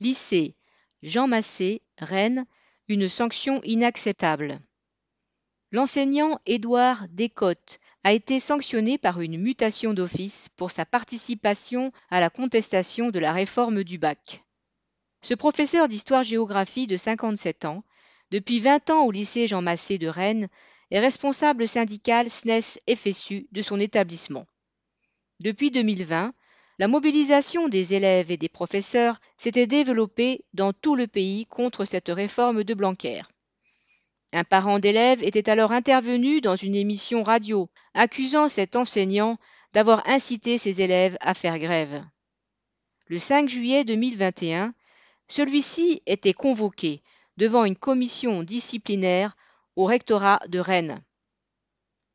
Lycée Jean Massé, Rennes, une sanction inacceptable. L'enseignant Édouard Descottes a été sanctionné par une mutation d'office pour sa participation à la contestation de la réforme du bac. Ce professeur d'histoire-géographie de 57 ans, depuis 20 ans au lycée Jean Massé de Rennes, est responsable syndical SNES-FSU de son établissement. Depuis 2020, la mobilisation des élèves et des professeurs s'était développée dans tout le pays contre cette réforme de Blanquer. Un parent d'élève était alors intervenu dans une émission radio, accusant cet enseignant d'avoir incité ses élèves à faire grève. Le 5 juillet 2021, celui-ci était convoqué devant une commission disciplinaire au rectorat de Rennes.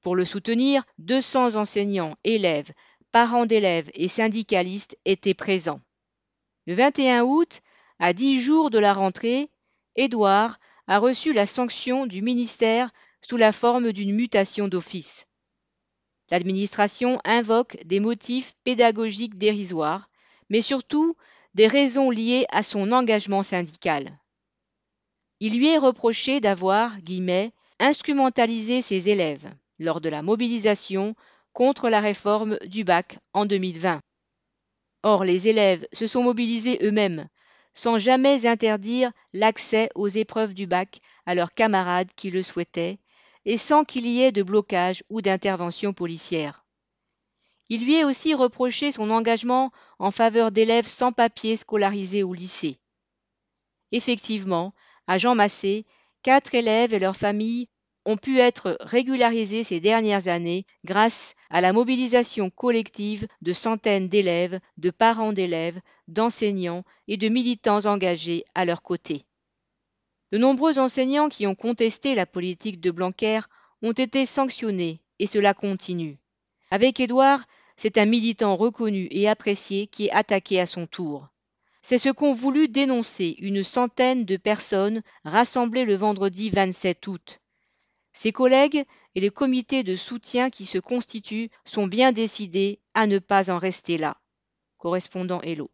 Pour le soutenir, 200 enseignants, élèves, parents d'élèves et syndicalistes étaient présents. Le 21 août, à dix jours de la rentrée, Édouard a reçu la sanction du ministère sous la forme d'une mutation d'office. L'administration invoque des motifs pédagogiques dérisoires, mais surtout des raisons liées à son engagement syndical. Il lui est reproché d'avoir, guillemets, instrumentalisé ses élèves lors de la mobilisation contre la réforme du bac en 2020. Or, les élèves se sont mobilisés eux-mêmes, sans jamais interdire l'accès aux épreuves du bac à leurs camarades qui le souhaitaient, et sans qu'il y ait de blocage ou d'intervention policière. Il lui est aussi reproché son engagement en faveur d'élèves sans papier scolarisés au lycée. Effectivement, à Jean Massé, quatre élèves et leurs familles ont pu être régularisés ces dernières années grâce à la mobilisation collective de centaines d'élèves, de parents d'élèves, d'enseignants et de militants engagés à leur côté. De nombreux enseignants qui ont contesté la politique de Blanquer ont été sanctionnés et cela continue. Avec Édouard, c'est un militant reconnu et apprécié qui est attaqué à son tour. C'est ce qu'ont voulu dénoncer une centaine de personnes rassemblées le vendredi 27 août. Ses collègues et les comités de soutien qui se constituent sont bien décidés à ne pas en rester là. Correspondant Hello.